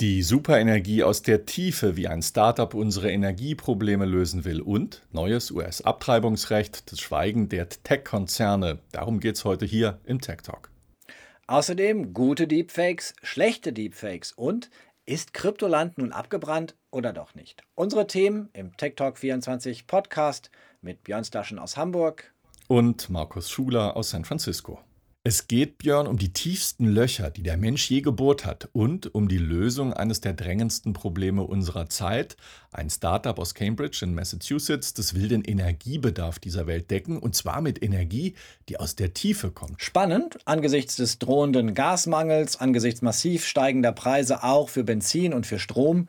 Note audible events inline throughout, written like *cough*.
Die Superenergie aus der Tiefe, wie ein Startup unsere Energieprobleme lösen will und neues US-Abtreibungsrecht, das Schweigen der Tech-Konzerne. Darum geht es heute hier im Tech Talk. Außerdem gute Deepfakes, schlechte Deepfakes und ist Kryptoland nun abgebrannt oder doch nicht? Unsere Themen im Tech Talk 24 Podcast mit Björn Staschen aus Hamburg und Markus Schuler aus San Francisco. Es geht, Björn, um die tiefsten Löcher, die der Mensch je gebohrt hat und um die Lösung eines der drängendsten Probleme unserer Zeit. Ein Startup aus Cambridge in Massachusetts, das will den Energiebedarf dieser Welt decken und zwar mit Energie, die aus der Tiefe kommt. Spannend angesichts des drohenden Gasmangels, angesichts massiv steigender Preise auch für Benzin und für Strom.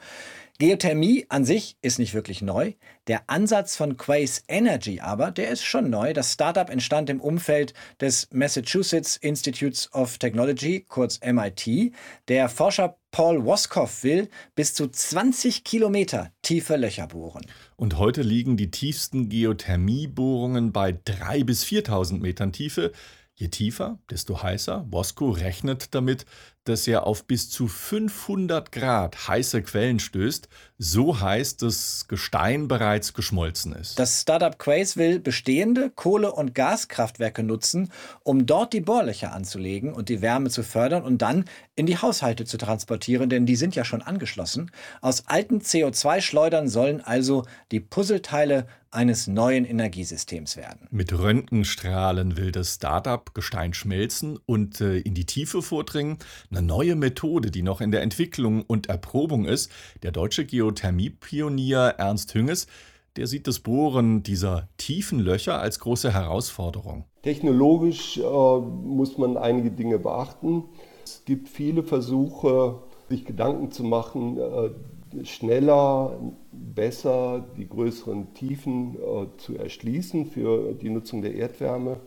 Geothermie an sich ist nicht wirklich neu. Der Ansatz von Quace Energy aber, der ist schon neu. Das Startup entstand im Umfeld des Massachusetts Institutes of Technology, kurz MIT. Der Forscher Paul Woskoff will bis zu 20 Kilometer tiefe Löcher bohren. Und heute liegen die tiefsten Geothermiebohrungen bei 3.000 bis 4.000 Metern Tiefe. Je tiefer, desto heißer. Bosco rechnet damit, dass er auf bis zu 500 Grad heiße Quellen stößt, so heiß, dass Gestein bereits geschmolzen ist. Das Startup Quace will bestehende Kohle- und Gaskraftwerke nutzen, um dort die Bohrlöcher anzulegen und die Wärme zu fördern und dann in die Haushalte zu transportieren, denn die sind ja schon angeschlossen. Aus alten CO2-Schleudern sollen also die Puzzleteile eines neuen Energiesystems werden. Mit Röntgenstrahlen will das Startup Gestein schmelzen und äh, in die Tiefe vordringen. Eine neue Methode, die noch in der Entwicklung und Erprobung ist. Der deutsche Geothermiepionier Ernst Hünges, der sieht das Bohren dieser tiefen Löcher als große Herausforderung. Technologisch äh, muss man einige Dinge beachten. Es gibt viele Versuche, sich Gedanken zu machen, äh, schneller, besser die größeren Tiefen äh, zu erschließen für die Nutzung der Erdwärme.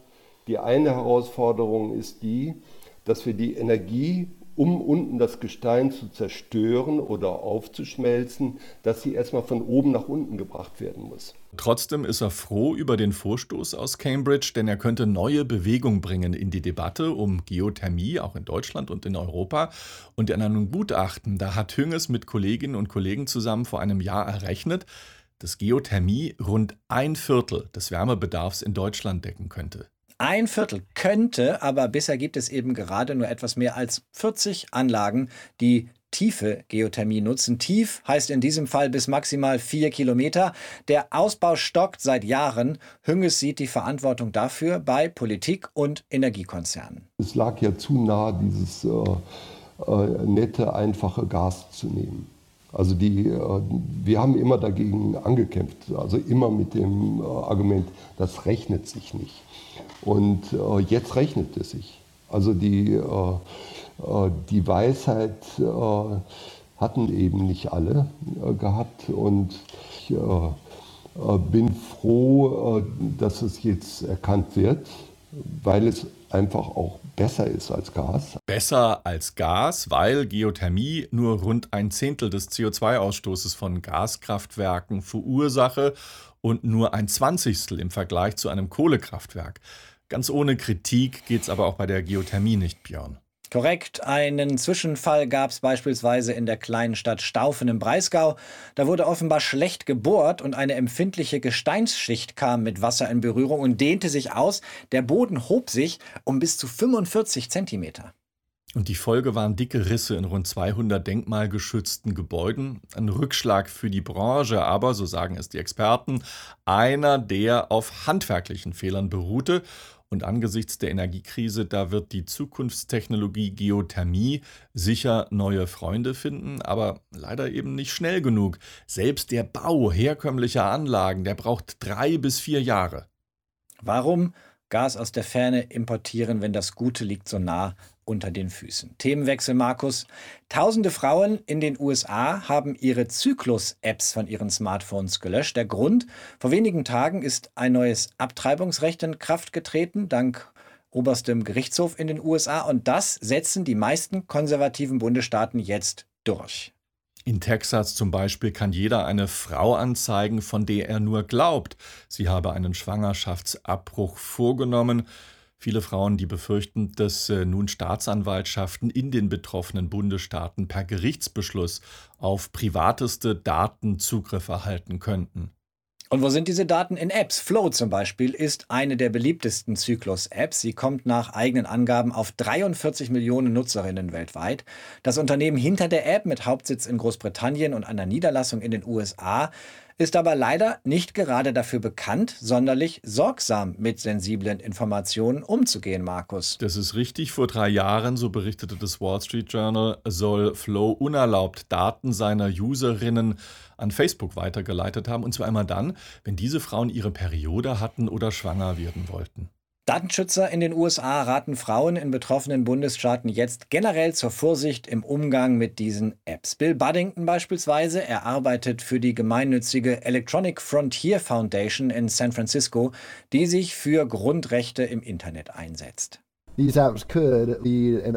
Die eine Herausforderung ist die, dass wir die Energie um unten das Gestein zu zerstören oder aufzuschmelzen, dass sie erstmal von oben nach unten gebracht werden muss. Trotzdem ist er froh über den Vorstoß aus Cambridge, denn er könnte neue Bewegung bringen in die Debatte um Geothermie, auch in Deutschland und in Europa. Und in einem Gutachten, da hat Hünges mit Kolleginnen und Kollegen zusammen vor einem Jahr errechnet, dass Geothermie rund ein Viertel des Wärmebedarfs in Deutschland decken könnte. Ein Viertel könnte, aber bisher gibt es eben gerade nur etwas mehr als 40 Anlagen, die tiefe Geothermie nutzen. Tief heißt in diesem Fall bis maximal vier Kilometer. Der Ausbau stockt seit Jahren. Hünges sieht die Verantwortung dafür bei Politik und Energiekonzernen. Es lag ja zu nah, dieses äh, äh, nette, einfache Gas zu nehmen. Also die, äh, wir haben immer dagegen angekämpft, also immer mit dem äh, Argument, das rechnet sich nicht. Und äh, jetzt rechnet es sich. Also die, die Weisheit hatten eben nicht alle gehabt und ich bin froh, dass es jetzt erkannt wird, weil es einfach auch besser ist als Gas. Besser als Gas, weil Geothermie nur rund ein Zehntel des CO2-Ausstoßes von Gaskraftwerken verursache und nur ein Zwanzigstel im Vergleich zu einem Kohlekraftwerk. Ganz ohne Kritik geht es aber auch bei der Geothermie nicht, Björn. Korrekt. Einen Zwischenfall gab es beispielsweise in der kleinen Stadt Staufen im Breisgau. Da wurde offenbar schlecht gebohrt und eine empfindliche Gesteinsschicht kam mit Wasser in Berührung und dehnte sich aus. Der Boden hob sich um bis zu 45 Zentimeter. Und die Folge waren dicke Risse in rund 200 denkmalgeschützten Gebäuden. Ein Rückschlag für die Branche, aber, so sagen es die Experten, einer, der auf handwerklichen Fehlern beruhte und angesichts der Energiekrise, da wird die Zukunftstechnologie Geothermie sicher neue Freunde finden, aber leider eben nicht schnell genug. Selbst der Bau herkömmlicher Anlagen, der braucht drei bis vier Jahre. Warum Gas aus der Ferne importieren, wenn das Gute liegt so nah unter den Füßen. Themenwechsel, Markus. Tausende Frauen in den USA haben ihre Zyklus-Apps von ihren Smartphones gelöscht. Der Grund, vor wenigen Tagen ist ein neues Abtreibungsrecht in Kraft getreten, dank oberstem Gerichtshof in den USA. Und das setzen die meisten konservativen Bundesstaaten jetzt durch. In Texas zum Beispiel kann jeder eine Frau anzeigen, von der er nur glaubt, sie habe einen Schwangerschaftsabbruch vorgenommen. Viele Frauen, die befürchten, dass äh, nun Staatsanwaltschaften in den betroffenen Bundesstaaten per Gerichtsbeschluss auf privateste Daten Zugriff erhalten könnten. Und wo sind diese Daten in Apps? Flow zum Beispiel ist eine der beliebtesten Zyklus-Apps. Sie kommt nach eigenen Angaben auf 43 Millionen Nutzerinnen weltweit. Das Unternehmen hinter der App mit Hauptsitz in Großbritannien und einer Niederlassung in den USA ist aber leider nicht gerade dafür bekannt, sonderlich sorgsam mit sensiblen Informationen umzugehen, Markus. Das ist richtig. Vor drei Jahren, so berichtete das Wall Street Journal, soll Flow unerlaubt Daten seiner Userinnen an Facebook weitergeleitet haben. Und zwar einmal dann, wenn diese Frauen ihre Periode hatten oder schwanger werden wollten. Datenschützer in den USA raten Frauen in betroffenen Bundesstaaten jetzt generell zur Vorsicht im Umgang mit diesen Apps. Bill Buddington beispielsweise, er arbeitet für die gemeinnützige Electronic Frontier Foundation in San Francisco, die sich für Grundrechte im Internet einsetzt. These apps could lead an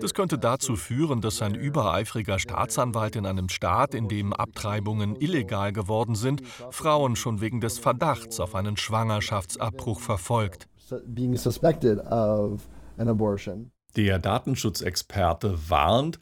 das könnte dazu führen, dass ein übereifriger Staatsanwalt in einem Staat, in dem Abtreibungen illegal geworden sind, Frauen schon wegen des Verdachts auf einen Schwangerschaftsabbruch verfolgt. Der Datenschutzexperte warnt,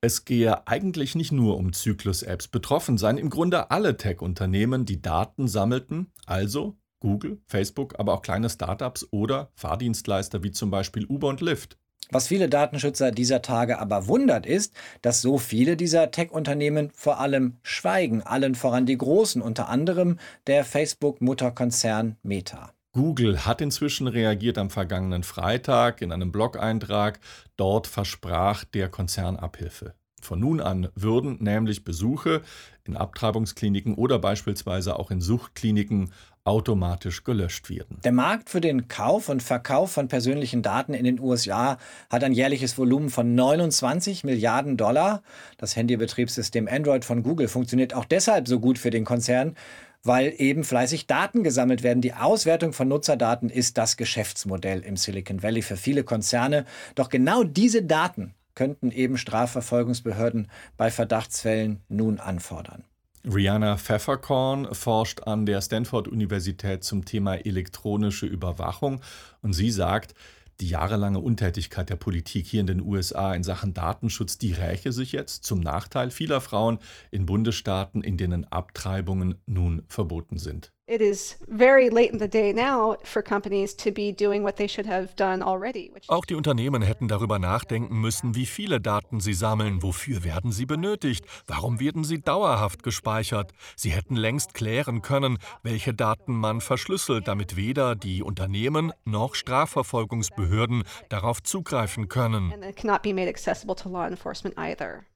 es gehe eigentlich nicht nur um Zyklus-Apps. Betroffen seien im Grunde alle Tech-Unternehmen, die Daten sammelten, also Google, Facebook, aber auch kleine Startups oder Fahrdienstleister wie zum Beispiel Uber und Lyft. Was viele Datenschützer dieser Tage aber wundert, ist, dass so viele dieser Tech-Unternehmen vor allem schweigen, allen voran die großen, unter anderem der Facebook-Mutterkonzern Meta. Google hat inzwischen reagiert am vergangenen Freitag in einem Blog-Eintrag. Dort versprach der Konzern Abhilfe. Von nun an würden nämlich Besuche in Abtreibungskliniken oder beispielsweise auch in Suchtkliniken automatisch gelöscht werden. Der Markt für den Kauf und Verkauf von persönlichen Daten in den USA hat ein jährliches Volumen von 29 Milliarden Dollar. Das Handybetriebssystem Android von Google funktioniert auch deshalb so gut für den Konzern, weil eben fleißig Daten gesammelt werden. Die Auswertung von Nutzerdaten ist das Geschäftsmodell im Silicon Valley für viele Konzerne. Doch genau diese Daten könnten eben Strafverfolgungsbehörden bei Verdachtsfällen nun anfordern. Rihanna Pfefferkorn forscht an der Stanford-Universität zum Thema elektronische Überwachung und sie sagt, die jahrelange Untätigkeit der Politik hier in den USA in Sachen Datenschutz, die räche sich jetzt zum Nachteil vieler Frauen in Bundesstaaten, in denen Abtreibungen nun verboten sind. It is very late in the day now for companies to be doing what they should have done already. Auch die Unternehmen hätten darüber nachdenken müssen, wie viele Daten sie sammeln, wofür werden sie benötigt, warum werden sie dauerhaft gespeichert. Sie hätten längst klären können, welche Daten man verschlüsselt, damit weder die Unternehmen noch Strafverfolgungsbehörden darauf zugreifen können. And it cannot be made accessible to law enforcement either.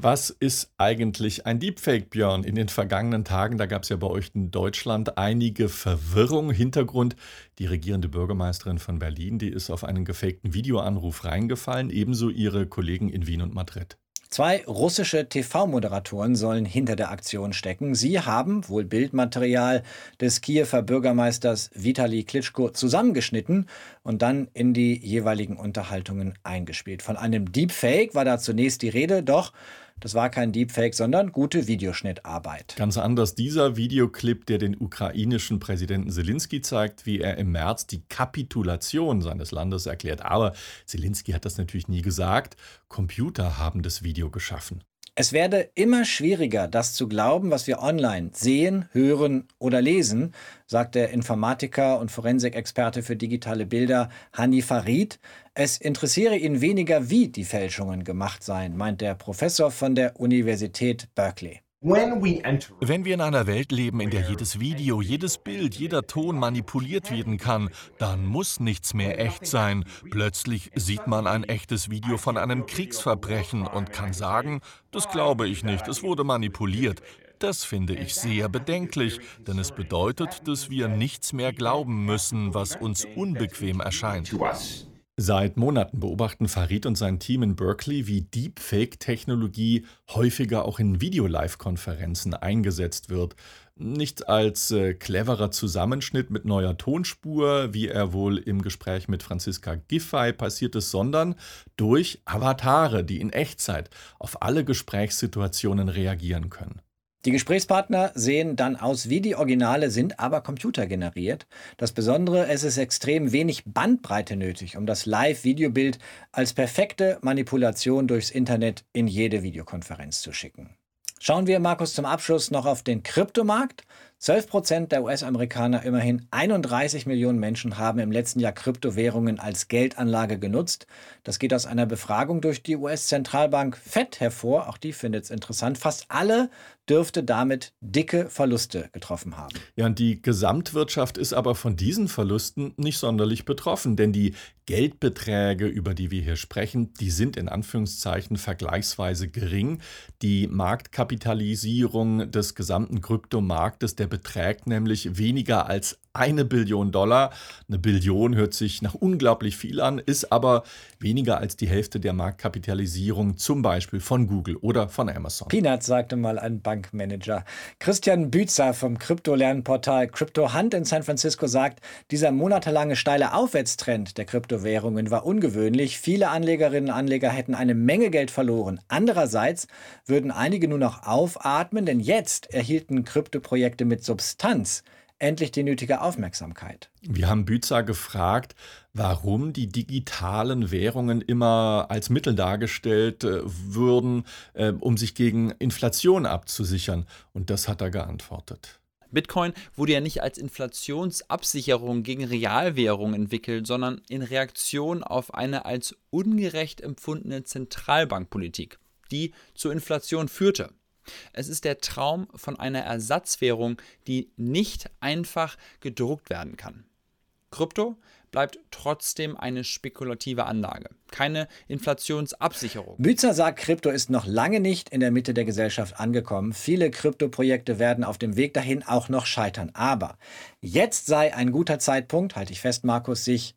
Was ist eigentlich ein Deepfake, Björn? In den vergangenen Tagen, da gab es ja bei euch in Deutschland einige Verwirrung. Hintergrund, die regierende Bürgermeisterin von Berlin, die ist auf einen gefakten Videoanruf reingefallen, ebenso ihre Kollegen in Wien und Madrid. Zwei russische TV-Moderatoren sollen hinter der Aktion stecken. Sie haben wohl Bildmaterial des Kiewer Bürgermeisters Vitali Klitschko zusammengeschnitten und dann in die jeweiligen Unterhaltungen eingespielt. Von einem Deepfake war da zunächst die Rede, doch das war kein Deepfake, sondern gute Videoschnittarbeit. Ganz anders dieser Videoclip, der den ukrainischen Präsidenten Zelensky zeigt, wie er im März die Kapitulation seines Landes erklärt. Aber Zelensky hat das natürlich nie gesagt. Computer haben das Video geschaffen. Es werde immer schwieriger, das zu glauben, was wir online sehen, hören oder lesen, sagt der Informatiker und Forensikexperte für digitale Bilder Hani Farid. Es interessiere ihn weniger, wie die Fälschungen gemacht seien, meint der Professor von der Universität Berkeley. Wenn wir in einer Welt leben, in der jedes Video, jedes Bild, jeder Ton manipuliert werden kann, dann muss nichts mehr echt sein. Plötzlich sieht man ein echtes Video von einem Kriegsverbrechen und kann sagen, das glaube ich nicht, es wurde manipuliert. Das finde ich sehr bedenklich, denn es bedeutet, dass wir nichts mehr glauben müssen, was uns unbequem erscheint. Seit Monaten beobachten Farid und sein Team in Berkeley, wie Deepfake-Technologie häufiger auch in Video-Live-Konferenzen eingesetzt wird. Nicht als äh, cleverer Zusammenschnitt mit neuer Tonspur, wie er wohl im Gespräch mit Franziska Giffey passiert ist, sondern durch Avatare, die in Echtzeit auf alle Gesprächssituationen reagieren können. Die Gesprächspartner sehen dann aus wie die Originale, sind aber computergeneriert. Das Besondere, es ist extrem wenig Bandbreite nötig, um das Live-Videobild als perfekte Manipulation durchs Internet in jede Videokonferenz zu schicken. Schauen wir, Markus, zum Abschluss noch auf den Kryptomarkt. 12 Prozent der US-Amerikaner, immerhin 31 Millionen Menschen, haben im letzten Jahr Kryptowährungen als Geldanlage genutzt. Das geht aus einer Befragung durch die US-Zentralbank FED hervor. Auch die findet es interessant. Fast alle dürfte damit dicke Verluste getroffen haben. Ja, und die Gesamtwirtschaft ist aber von diesen Verlusten nicht sonderlich betroffen, denn die Geldbeträge, über die wir hier sprechen, die sind in Anführungszeichen vergleichsweise gering. Die Marktkapitalisierung des gesamten Kryptomarktes, der beträgt nämlich weniger als eine Billion Dollar. Eine Billion hört sich nach unglaublich viel an, ist aber weniger als die Hälfte der Marktkapitalisierung zum Beispiel von Google oder von Amazon. Peanuts sagte mal ein Bankmanager. Christian Bützer vom Krypto-Lernportal Crypto Hunt in San Francisco sagt, dieser monatelange steile Aufwärtstrend der Kryptowährungen war ungewöhnlich. Viele Anlegerinnen und Anleger hätten eine Menge Geld verloren. Andererseits würden einige nur noch aufatmen, denn jetzt erhielten Kryptoprojekte mit Substanz endlich die nötige Aufmerksamkeit. Wir haben Bützer gefragt, warum die digitalen Währungen immer als Mittel dargestellt äh, würden, äh, um sich gegen Inflation abzusichern. Und das hat er geantwortet. Bitcoin wurde ja nicht als Inflationsabsicherung gegen Realwährung entwickelt, sondern in Reaktion auf eine als ungerecht empfundene Zentralbankpolitik, die zur Inflation führte. Es ist der Traum von einer Ersatzwährung, die nicht einfach gedruckt werden kann. Krypto bleibt trotzdem eine spekulative Anlage, keine Inflationsabsicherung. Bützer sagt, Krypto ist noch lange nicht in der Mitte der Gesellschaft angekommen. Viele Kryptoprojekte werden auf dem Weg dahin auch noch scheitern. Aber jetzt sei ein guter Zeitpunkt, halte ich fest, Markus, sich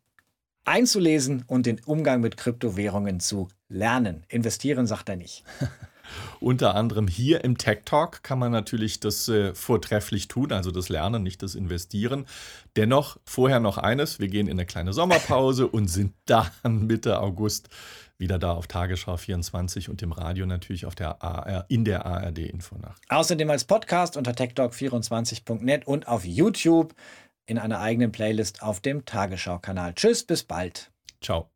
einzulesen und den Umgang mit Kryptowährungen zu lernen. Investieren sagt er nicht. *laughs* Unter anderem hier im Tech Talk kann man natürlich das äh, vortrefflich tun, also das Lernen, nicht das Investieren. Dennoch vorher noch eines, wir gehen in eine kleine Sommerpause und sind dann Mitte August wieder da auf Tagesschau 24 und im Radio natürlich auf der AR, in der ARD Infonacht. Außerdem als Podcast unter techtalk24.net und auf YouTube in einer eigenen Playlist auf dem Tagesschau-Kanal. Tschüss, bis bald. Ciao.